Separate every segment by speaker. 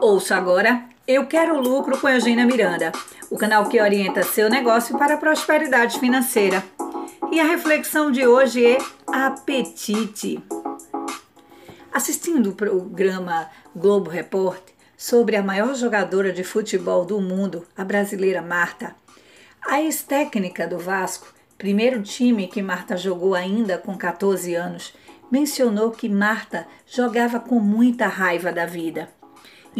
Speaker 1: Ouça agora Eu Quero Lucro com Eugênia Miranda, o canal que orienta seu negócio para a prosperidade financeira. E a reflexão de hoje é apetite. Assistindo o programa Globo Repórter sobre a maior jogadora de futebol do mundo, a brasileira Marta, a ex-técnica do Vasco, primeiro time que Marta jogou ainda com 14 anos, mencionou que Marta jogava com muita raiva da vida.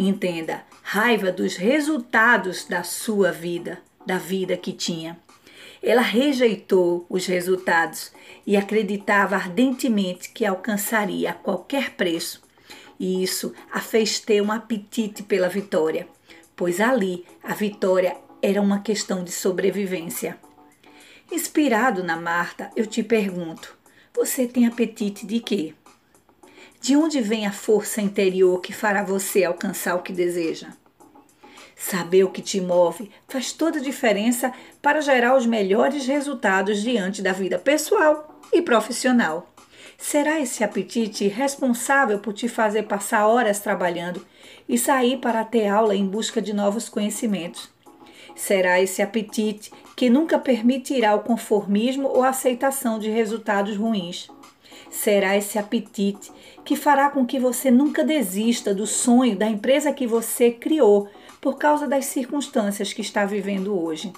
Speaker 1: Entenda, raiva dos resultados da sua vida, da vida que tinha. Ela rejeitou os resultados e acreditava ardentemente que alcançaria a qualquer preço. E isso a fez ter um apetite pela vitória, pois ali a vitória era uma questão de sobrevivência. Inspirado na Marta, eu te pergunto: você tem apetite de quê? De onde vem a força interior que fará você alcançar o que deseja? Saber o que te move faz toda a diferença para gerar os melhores resultados diante da vida pessoal e profissional. Será esse apetite responsável por te fazer passar horas trabalhando e sair para ter aula em busca de novos conhecimentos? Será esse apetite que nunca permitirá o conformismo ou aceitação de resultados ruins? Será esse apetite que fará com que você nunca desista do sonho da empresa que você criou por causa das circunstâncias que está vivendo hoje.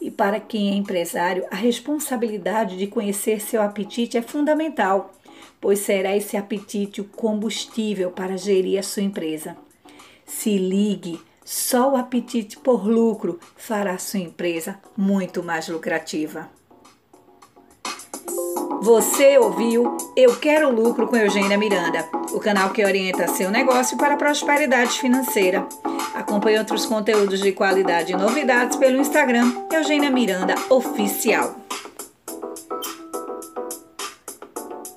Speaker 1: E para quem é empresário, a responsabilidade de conhecer seu apetite é fundamental, pois será esse apetite o combustível para gerir a sua empresa. Se ligue, só o apetite por lucro fará sua empresa muito mais lucrativa. Você ouviu Eu Quero Lucro com Eugênia Miranda, o canal que orienta seu negócio para a prosperidade financeira. Acompanhe outros conteúdos de qualidade e novidades pelo Instagram Eugênia Miranda Oficial.